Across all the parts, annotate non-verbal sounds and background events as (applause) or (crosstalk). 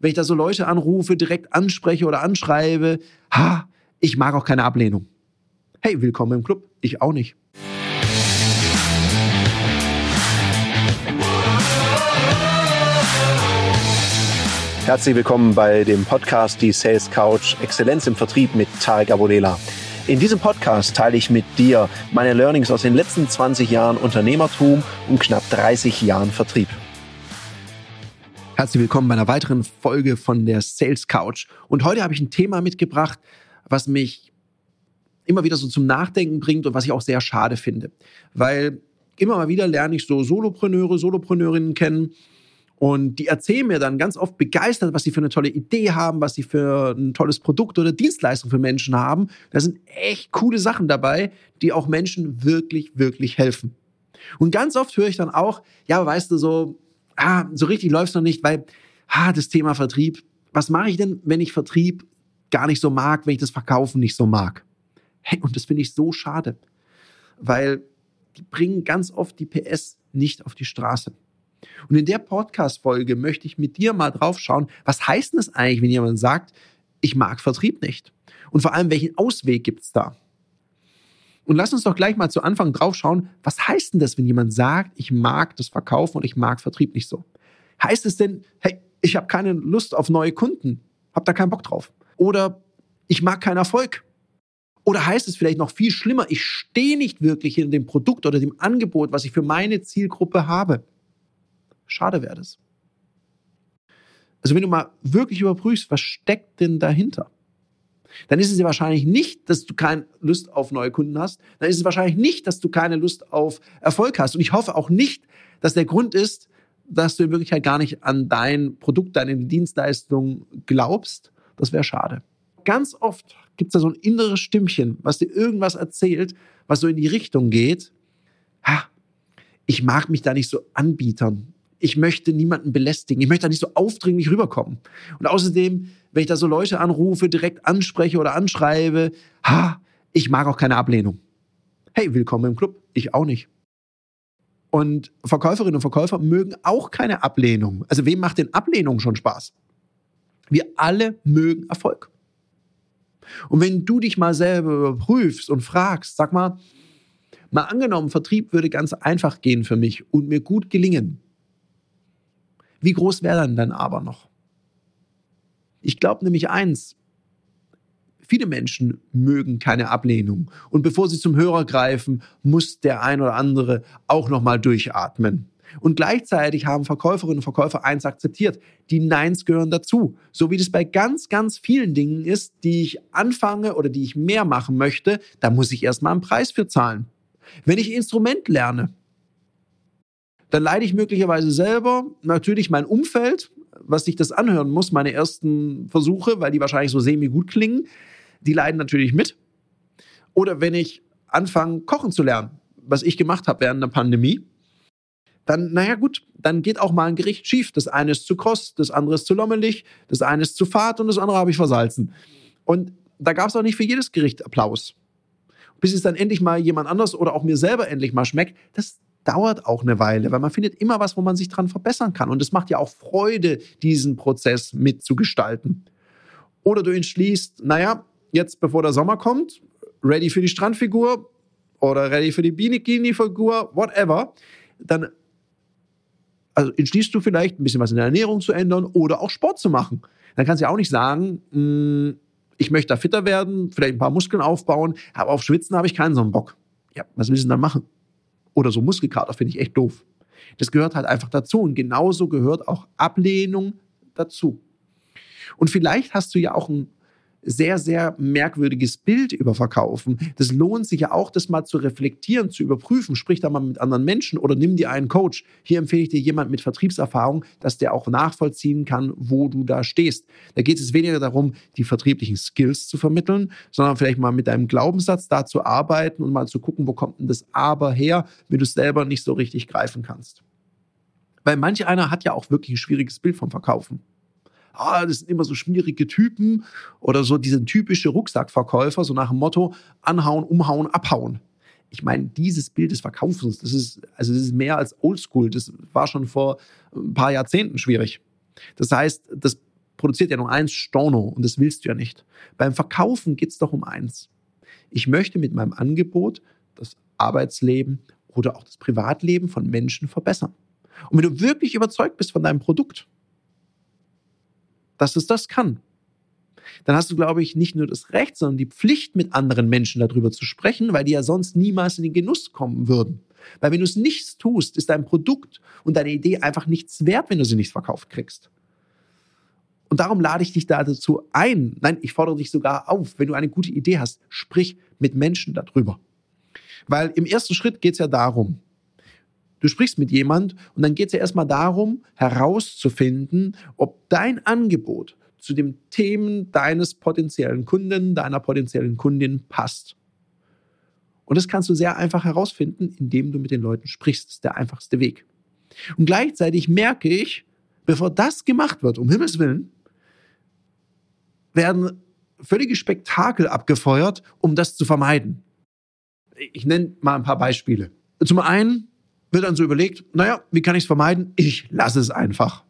wenn ich da so Leute anrufe, direkt anspreche oder anschreibe, ha, ich mag auch keine Ablehnung. Hey, willkommen im Club. Ich auch nicht. Herzlich willkommen bei dem Podcast Die Sales Couch Exzellenz im Vertrieb mit Tarek Abodela. In diesem Podcast teile ich mit dir meine Learnings aus den letzten 20 Jahren Unternehmertum und knapp 30 Jahren Vertrieb. Herzlich willkommen bei einer weiteren Folge von der Sales Couch. Und heute habe ich ein Thema mitgebracht, was mich immer wieder so zum Nachdenken bringt und was ich auch sehr schade finde. Weil immer mal wieder lerne ich so Solopreneure, Solopreneurinnen kennen und die erzählen mir dann ganz oft begeistert, was sie für eine tolle Idee haben, was sie für ein tolles Produkt oder Dienstleistung für Menschen haben. Da sind echt coole Sachen dabei, die auch Menschen wirklich, wirklich helfen. Und ganz oft höre ich dann auch, ja, weißt du, so, ah, so richtig läuft es noch nicht, weil, ah, das Thema Vertrieb, was mache ich denn, wenn ich Vertrieb gar nicht so mag, wenn ich das Verkaufen nicht so mag? Hey, und das finde ich so schade, weil die bringen ganz oft die PS nicht auf die Straße. Und in der Podcast-Folge möchte ich mit dir mal drauf schauen, was heißt denn das eigentlich, wenn jemand sagt, ich mag Vertrieb nicht? Und vor allem, welchen Ausweg gibt es da? Und lass uns doch gleich mal zu Anfang drauf schauen, was heißt denn das, wenn jemand sagt, ich mag das Verkaufen und ich mag Vertrieb nicht so? Heißt es denn, hey, ich habe keine Lust auf neue Kunden, hab da keinen Bock drauf? Oder ich mag keinen Erfolg? Oder heißt es vielleicht noch viel schlimmer, ich stehe nicht wirklich in dem Produkt oder dem Angebot, was ich für meine Zielgruppe habe? Schade wäre das. Also wenn du mal wirklich überprüfst, was steckt denn dahinter? Dann ist es ja wahrscheinlich nicht, dass du keine Lust auf neue Kunden hast. Dann ist es wahrscheinlich nicht, dass du keine Lust auf Erfolg hast. Und ich hoffe auch nicht, dass der Grund ist, dass du in Wirklichkeit gar nicht an dein Produkt, deine Dienstleistung glaubst. Das wäre schade. Ganz oft gibt es da so ein inneres Stimmchen, was dir irgendwas erzählt, was so in die Richtung geht. Ha, ich mag mich da nicht so anbietern ich möchte niemanden belästigen. Ich möchte da nicht so aufdringlich rüberkommen. Und außerdem, wenn ich da so Leute anrufe, direkt anspreche oder anschreibe, ha, ich mag auch keine Ablehnung. Hey, willkommen im Club. Ich auch nicht. Und Verkäuferinnen und Verkäufer mögen auch keine Ablehnung. Also wem macht denn Ablehnung schon Spaß? Wir alle mögen Erfolg. Und wenn du dich mal selber überprüfst und fragst, sag mal, mal angenommen, Vertrieb würde ganz einfach gehen für mich und mir gut gelingen, wie groß wäre dann dann aber noch? Ich glaube nämlich eins, viele Menschen mögen keine Ablehnung. Und bevor sie zum Hörer greifen, muss der ein oder andere auch nochmal durchatmen. Und gleichzeitig haben Verkäuferinnen und Verkäufer eins akzeptiert. Die Neins gehören dazu. So wie das bei ganz, ganz vielen Dingen ist, die ich anfange oder die ich mehr machen möchte, da muss ich erstmal einen Preis für zahlen. Wenn ich Instrument lerne, dann leide ich möglicherweise selber, natürlich mein Umfeld, was sich das anhören muss, meine ersten Versuche, weil die wahrscheinlich so semi-gut klingen, die leiden natürlich mit. Oder wenn ich anfange, kochen zu lernen, was ich gemacht habe während der Pandemie, dann, naja gut, dann geht auch mal ein Gericht schief. Das eine ist zu kross, das andere ist zu lommelig, das eine ist zu fad und das andere habe ich versalzen. Und da gab es auch nicht für jedes Gericht Applaus. Bis es dann endlich mal jemand anders oder auch mir selber endlich mal schmeckt, das, dauert auch eine Weile, weil man findet immer was, wo man sich dran verbessern kann. Und es macht ja auch Freude, diesen Prozess mitzugestalten. Oder du entschließt, naja, jetzt bevor der Sommer kommt, ready für die Strandfigur oder ready für die Bikini-Figur, whatever, dann also entschließt du vielleicht ein bisschen was in der Ernährung zu ändern oder auch Sport zu machen. Dann kannst du ja auch nicht sagen, hm, ich möchte da fitter werden, vielleicht ein paar Muskeln aufbauen, aber auf Schwitzen habe ich keinen so einen Bock. Ja, was willst du denn dann machen? Oder so Muskelkater finde ich echt doof. Das gehört halt einfach dazu. Und genauso gehört auch Ablehnung dazu. Und vielleicht hast du ja auch ein sehr, sehr merkwürdiges Bild über Verkaufen. Das lohnt sich ja auch, das mal zu reflektieren, zu überprüfen. Sprich da mal mit anderen Menschen oder nimm dir einen Coach. Hier empfehle ich dir jemand mit Vertriebserfahrung, dass der auch nachvollziehen kann, wo du da stehst. Da geht es weniger darum, die vertrieblichen Skills zu vermitteln, sondern vielleicht mal mit deinem Glaubenssatz da zu arbeiten und mal zu gucken, wo kommt denn das Aber her, wenn du es selber nicht so richtig greifen kannst. Weil manch einer hat ja auch wirklich ein schwieriges Bild vom Verkaufen ah, das sind immer so schmierige Typen oder so diese typische Rucksackverkäufer, so nach dem Motto, anhauen, umhauen, abhauen. Ich meine, dieses Bild des Verkaufens, das ist, also das ist mehr als oldschool. Das war schon vor ein paar Jahrzehnten schwierig. Das heißt, das produziert ja nur eins Storno und das willst du ja nicht. Beim Verkaufen geht es doch um eins. Ich möchte mit meinem Angebot das Arbeitsleben oder auch das Privatleben von Menschen verbessern. Und wenn du wirklich überzeugt bist von deinem Produkt, dass es das kann, dann hast du, glaube ich, nicht nur das Recht, sondern die Pflicht, mit anderen Menschen darüber zu sprechen, weil die ja sonst niemals in den Genuss kommen würden. Weil wenn du es nichts tust, ist dein Produkt und deine Idee einfach nichts wert, wenn du sie nicht verkauft kriegst. Und darum lade ich dich da dazu ein. Nein, ich fordere dich sogar auf, wenn du eine gute Idee hast, sprich mit Menschen darüber. Weil im ersten Schritt geht es ja darum, du sprichst mit jemand und dann geht es ja erstmal darum, herauszufinden, ob dein Angebot zu den Themen deines potenziellen Kunden, deiner potenziellen Kundin passt. Und das kannst du sehr einfach herausfinden, indem du mit den Leuten sprichst. Das ist der einfachste Weg. Und gleichzeitig merke ich, bevor das gemacht wird, um Himmels Willen, werden völlige Spektakel abgefeuert, um das zu vermeiden. Ich nenne mal ein paar Beispiele. Zum einen wird dann so überlegt, naja, wie kann ich es vermeiden? Ich lasse es einfach.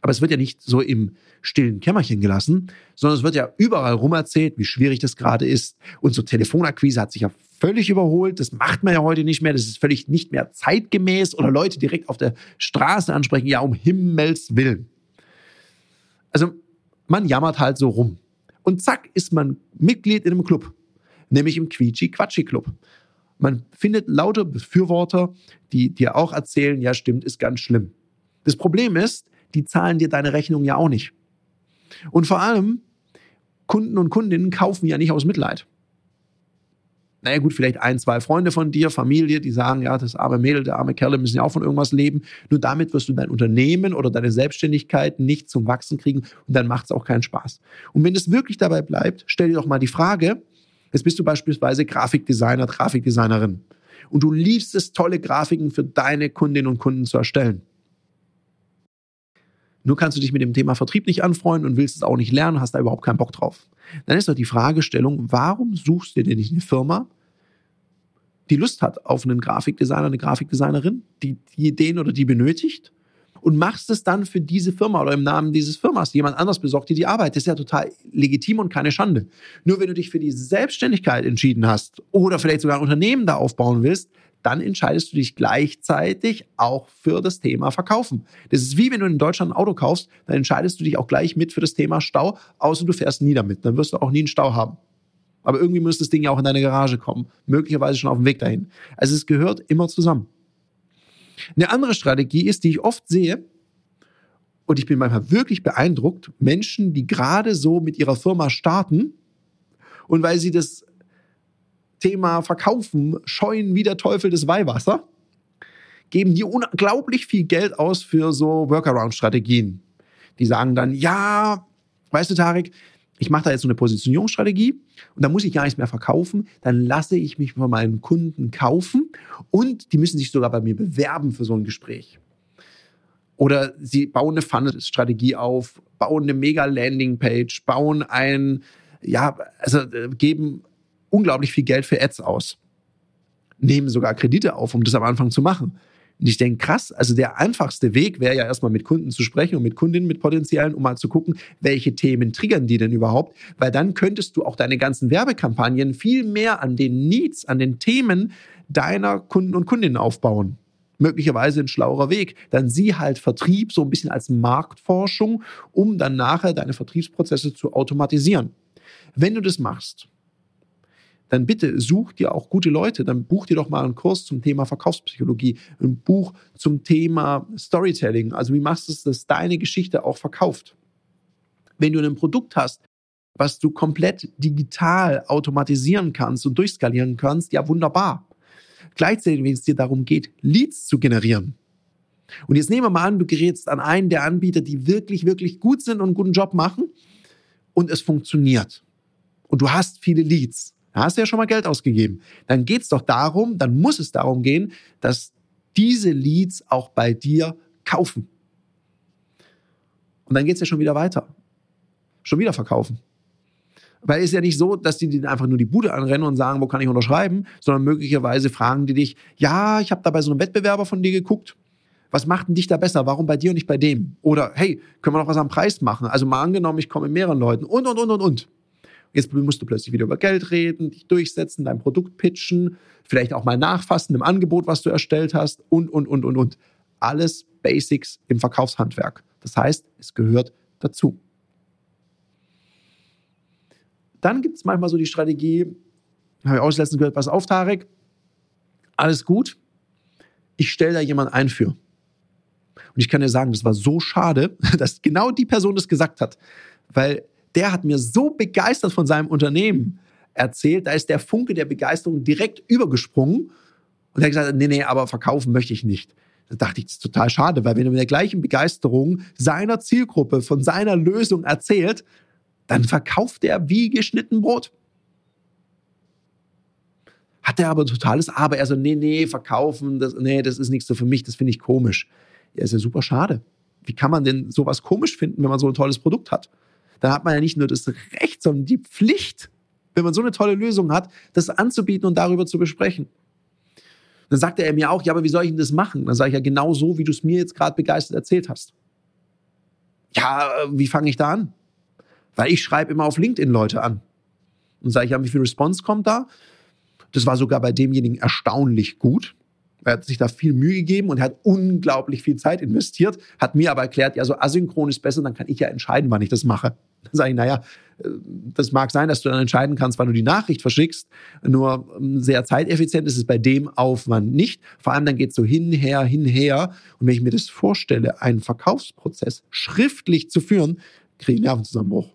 Aber es wird ja nicht so im stillen Kämmerchen gelassen, sondern es wird ja überall rum erzählt, wie schwierig das gerade ist. Und so Telefonakquise hat sich ja völlig überholt. Das macht man ja heute nicht mehr. Das ist völlig nicht mehr zeitgemäß oder Leute direkt auf der Straße ansprechen. Ja, um Himmels Willen. Also man jammert halt so rum. Und zack ist man Mitglied in einem Club, nämlich im Quietschi-Quatschi-Club. Man findet lauter Befürworter, die dir auch erzählen, ja stimmt, ist ganz schlimm. Das Problem ist, die zahlen dir deine Rechnung ja auch nicht. Und vor allem, Kunden und Kundinnen kaufen ja nicht aus Mitleid. Naja gut, vielleicht ein, zwei Freunde von dir, Familie, die sagen, ja, das arme Mädel, der arme Kerl, müssen ja auch von irgendwas leben. Nur damit wirst du dein Unternehmen oder deine Selbstständigkeit nicht zum Wachsen kriegen und dann macht es auch keinen Spaß. Und wenn es wirklich dabei bleibt, stell dir doch mal die Frage, jetzt bist du beispielsweise Grafikdesigner, Grafikdesignerin und du liebst es, tolle Grafiken für deine Kundinnen und Kunden zu erstellen. Nur kannst du dich mit dem Thema Vertrieb nicht anfreunden und willst es auch nicht lernen, hast da überhaupt keinen Bock drauf. Dann ist doch die Fragestellung, warum suchst du dir nicht eine Firma, die Lust hat auf einen Grafikdesigner, eine Grafikdesignerin, die die Ideen oder die benötigt und machst es dann für diese Firma oder im Namen dieses Firmas. Jemand anders besorgt dir die Arbeit. Das ist ja total legitim und keine Schande. Nur wenn du dich für die Selbstständigkeit entschieden hast oder vielleicht sogar ein Unternehmen da aufbauen willst, dann entscheidest du dich gleichzeitig auch für das Thema Verkaufen. Das ist wie wenn du in Deutschland ein Auto kaufst, dann entscheidest du dich auch gleich mit für das Thema Stau, außer du fährst nie damit. Dann wirst du auch nie einen Stau haben. Aber irgendwie muss das Ding ja auch in deine Garage kommen. Möglicherweise schon auf dem Weg dahin. Also es gehört immer zusammen. Eine andere Strategie ist, die ich oft sehe, und ich bin manchmal wirklich beeindruckt, Menschen, die gerade so mit ihrer Firma starten und weil sie das Thema Verkaufen scheuen wie der Teufel das Weihwasser, geben die unglaublich viel Geld aus für so Workaround-Strategien. Die sagen dann, ja, weißt du, Tarek, ich mache da jetzt so eine Positionierungsstrategie und da muss ich gar nichts mehr verkaufen, dann lasse ich mich von meinen Kunden kaufen und die müssen sich sogar bei mir bewerben für so ein Gespräch. Oder sie bauen eine Funnel-Strategie auf, bauen eine Mega-Landing-Page, bauen ein, ja, also äh, geben unglaublich viel Geld für Ads aus. Nehmen sogar Kredite auf, um das am Anfang zu machen. Und ich denke, krass, also der einfachste Weg wäre ja erstmal mit Kunden zu sprechen und mit Kundinnen, mit Potenzialen, um mal zu gucken, welche Themen triggern die denn überhaupt, weil dann könntest du auch deine ganzen Werbekampagnen viel mehr an den Needs, an den Themen deiner Kunden und Kundinnen aufbauen. Möglicherweise ein schlauer Weg. Dann sieh halt Vertrieb so ein bisschen als Marktforschung, um dann nachher deine Vertriebsprozesse zu automatisieren. Wenn du das machst, dann bitte such dir auch gute Leute, dann buch dir doch mal einen Kurs zum Thema Verkaufspsychologie, ein Buch zum Thema Storytelling. Also wie machst du es, dass deine Geschichte auch verkauft? Wenn du ein Produkt hast, was du komplett digital automatisieren kannst und durchskalieren kannst, ja wunderbar. Gleichzeitig, wenn es dir darum geht, Leads zu generieren. Und jetzt nehmen wir mal an, du gerätst an einen der Anbieter, die wirklich, wirklich gut sind und einen guten Job machen und es funktioniert. Und du hast viele Leads. Da hast du ja schon mal Geld ausgegeben. Dann geht es doch darum, dann muss es darum gehen, dass diese Leads auch bei dir kaufen. Und dann geht es ja schon wieder weiter. Schon wieder verkaufen. Weil es ist ja nicht so, dass die dir einfach nur die Bude anrennen und sagen, wo kann ich unterschreiben, sondern möglicherweise fragen die dich, ja, ich habe da bei so einem Wettbewerber von dir geguckt, Was macht denn dich da besser? Warum bei dir und nicht bei dem? Oder hey, können wir noch was am Preis machen? Also mal angenommen, ich komme mit mehreren Leuten und, und, und, und, und. Jetzt musst du plötzlich wieder über Geld reden, dich durchsetzen, dein Produkt pitchen, vielleicht auch mal nachfassen im Angebot, was du erstellt hast und, und, und, und, und. Alles Basics im Verkaufshandwerk. Das heißt, es gehört dazu. Dann gibt es manchmal so die Strategie, habe ich auch letztens gehört, pass auf, Tarek, alles gut, ich stelle da jemanden ein für. Und ich kann dir sagen, das war so schade, (laughs) dass genau die Person das gesagt hat, weil der hat mir so begeistert von seinem Unternehmen erzählt, da ist der Funke der Begeisterung direkt übergesprungen und er hat gesagt, nee, nee, aber verkaufen möchte ich nicht. Da dachte ich, das ist total schade, weil wenn er mit der gleichen Begeisterung seiner Zielgruppe von seiner Lösung erzählt, dann verkauft er wie geschnitten Brot. Hat er aber totales Aber. Er so, nee, nee, verkaufen, das, nee, das ist nichts so für mich, das finde ich komisch. Ja, ist ja super schade. Wie kann man denn sowas komisch finden, wenn man so ein tolles Produkt hat? Dann hat man ja nicht nur das Recht, sondern die Pflicht, wenn man so eine tolle Lösung hat, das anzubieten und darüber zu besprechen. Dann sagte er mir auch, ja, aber wie soll ich denn das machen? Dann sage ich ja genau so, wie du es mir jetzt gerade begeistert erzählt hast. Ja, wie fange ich da an? Weil ich schreibe immer auf LinkedIn Leute an. Und sage ich, ja, wie viel Response kommt da? Das war sogar bei demjenigen erstaunlich gut. Er hat sich da viel Mühe gegeben und hat unglaublich viel Zeit investiert, hat mir aber erklärt, ja, so asynchron ist besser, dann kann ich ja entscheiden, wann ich das mache. (laughs) Dann sage ich, naja, äh, das mag sein, dass du dann entscheiden kannst, wann du die Nachricht verschickst. Nur ähm, sehr zeiteffizient ist es bei dem Aufwand nicht. Vor allem dann geht es so hinher, hinher. Und wenn ich mir das vorstelle, einen Verkaufsprozess schriftlich zu führen, kriege ich Nervenzusammenbruch.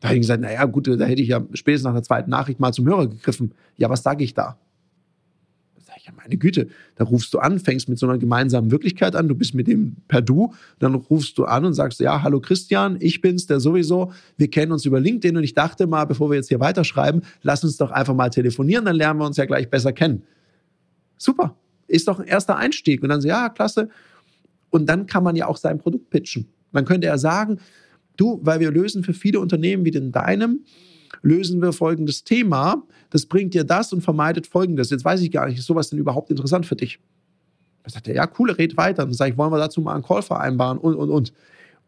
Da hätte ich gesagt, naja, gut, da hätte ich ja spätestens nach der zweiten Nachricht mal zum Hörer gegriffen. Ja, was sage ich da? Ja, meine Güte, da rufst du an, fängst mit so einer gemeinsamen Wirklichkeit an, du bist mit dem per Du, dann rufst du an und sagst, ja, hallo Christian, ich bin's, der sowieso, wir kennen uns über LinkedIn und ich dachte mal, bevor wir jetzt hier weiterschreiben, lass uns doch einfach mal telefonieren, dann lernen wir uns ja gleich besser kennen. Super, ist doch ein erster Einstieg. Und dann so, ja, klasse. Und dann kann man ja auch sein Produkt pitchen. Dann könnte er sagen, Du, weil wir lösen für viele Unternehmen wie den deinem, lösen wir folgendes Thema. Das bringt dir das und vermeidet folgendes. Jetzt weiß ich gar nicht, ist sowas denn überhaupt interessant für dich? Da sagt er, ja, coole, red weiter. Dann sage ich, wollen wir dazu mal einen Call vereinbaren und, und, und.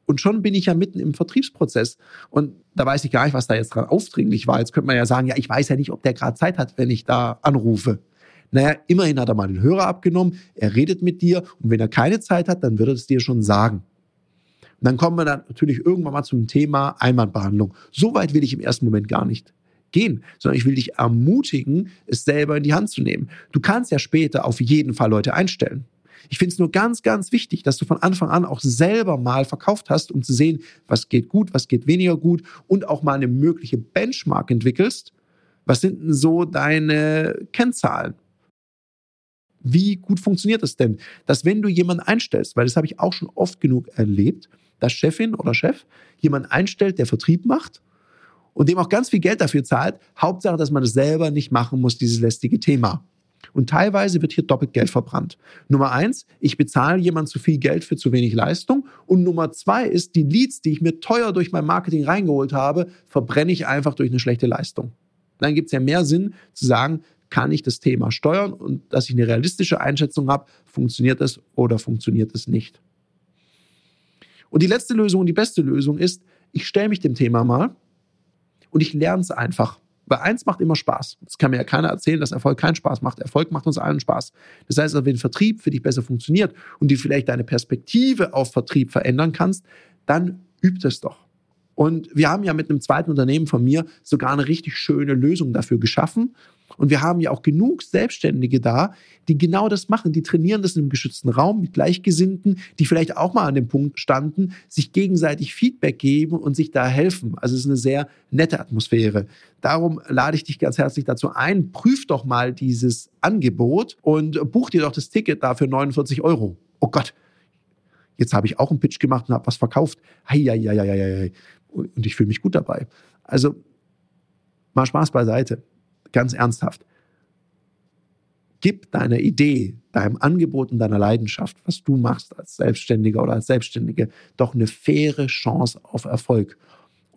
Und schon bin ich ja mitten im Vertriebsprozess. Und da weiß ich gar nicht, was da jetzt dran aufdringlich war. Jetzt könnte man ja sagen, ja, ich weiß ja nicht, ob der gerade Zeit hat, wenn ich da anrufe. Naja, immerhin hat er mal den Hörer abgenommen, er redet mit dir und wenn er keine Zeit hat, dann wird er es dir schon sagen. Und dann kommen wir dann natürlich irgendwann mal zum Thema Einwandbehandlung. So weit will ich im ersten Moment gar nicht gehen, sondern ich will dich ermutigen, es selber in die Hand zu nehmen. Du kannst ja später auf jeden Fall Leute einstellen. Ich finde es nur ganz, ganz wichtig, dass du von Anfang an auch selber mal verkauft hast, um zu sehen, was geht gut, was geht weniger gut und auch mal eine mögliche Benchmark entwickelst. Was sind denn so deine Kennzahlen? Wie gut funktioniert es denn, dass wenn du jemanden einstellst, weil das habe ich auch schon oft genug erlebt, dass Chefin oder Chef jemanden einstellt, der Vertrieb macht und dem auch ganz viel Geld dafür zahlt. Hauptsache, dass man das selber nicht machen muss, dieses lästige Thema. Und teilweise wird hier doppelt Geld verbrannt. Nummer eins, ich bezahle jemand zu viel Geld für zu wenig Leistung. Und Nummer zwei ist, die Leads, die ich mir teuer durch mein Marketing reingeholt habe, verbrenne ich einfach durch eine schlechte Leistung. Dann gibt es ja mehr Sinn zu sagen, kann ich das Thema steuern und dass ich eine realistische Einschätzung habe, funktioniert es oder funktioniert es nicht. Und die letzte Lösung und die beste Lösung ist, ich stelle mich dem Thema mal und ich lerne es einfach. Weil eins macht immer Spaß. Das kann mir ja keiner erzählen, dass Erfolg keinen Spaß macht. Erfolg macht uns allen Spaß. Das heißt, wenn Vertrieb für dich besser funktioniert und du vielleicht deine Perspektive auf Vertrieb verändern kannst, dann übt es doch. Und wir haben ja mit einem zweiten Unternehmen von mir sogar eine richtig schöne Lösung dafür geschaffen. Und wir haben ja auch genug Selbstständige da, die genau das machen. Die trainieren das in einem geschützten Raum mit Gleichgesinnten, die vielleicht auch mal an dem Punkt standen, sich gegenseitig Feedback geben und sich da helfen. Also es ist eine sehr nette Atmosphäre. Darum lade ich dich ganz herzlich dazu ein. Prüf doch mal dieses Angebot und buch dir doch das Ticket da für 49 Euro. Oh Gott, jetzt habe ich auch einen Pitch gemacht und habe was verkauft. Hei, hei, hei, hei, hei. Und ich fühle mich gut dabei. Also mal Spaß beiseite ganz ernsthaft. Gib deiner Idee, deinem Angebot und deiner Leidenschaft, was du machst als Selbstständiger oder als Selbstständige, doch eine faire Chance auf Erfolg.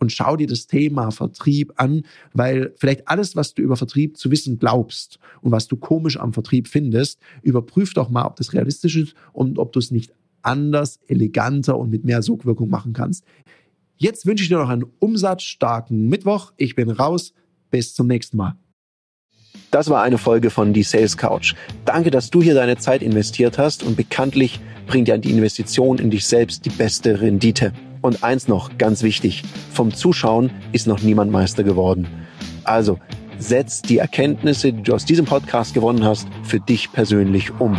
und schau dir das Thema Vertrieb an, weil vielleicht alles, was du über Vertrieb zu wissen glaubst und was du komisch am Vertrieb findest, überprüf doch mal, ob das realistisch ist und ob du es nicht anders, eleganter und mit mehr Sogwirkung machen kannst. Jetzt wünsche ich dir noch einen umsatzstarken Mittwoch. Ich bin raus. Bis zum nächsten Mal. Das war eine Folge von Die Sales Couch. Danke, dass du hier deine Zeit investiert hast und bekanntlich bringt ja die Investition in dich selbst die beste Rendite. Und eins noch, ganz wichtig, vom Zuschauen ist noch niemand Meister geworden. Also, setz die Erkenntnisse, die du aus diesem Podcast gewonnen hast, für dich persönlich um.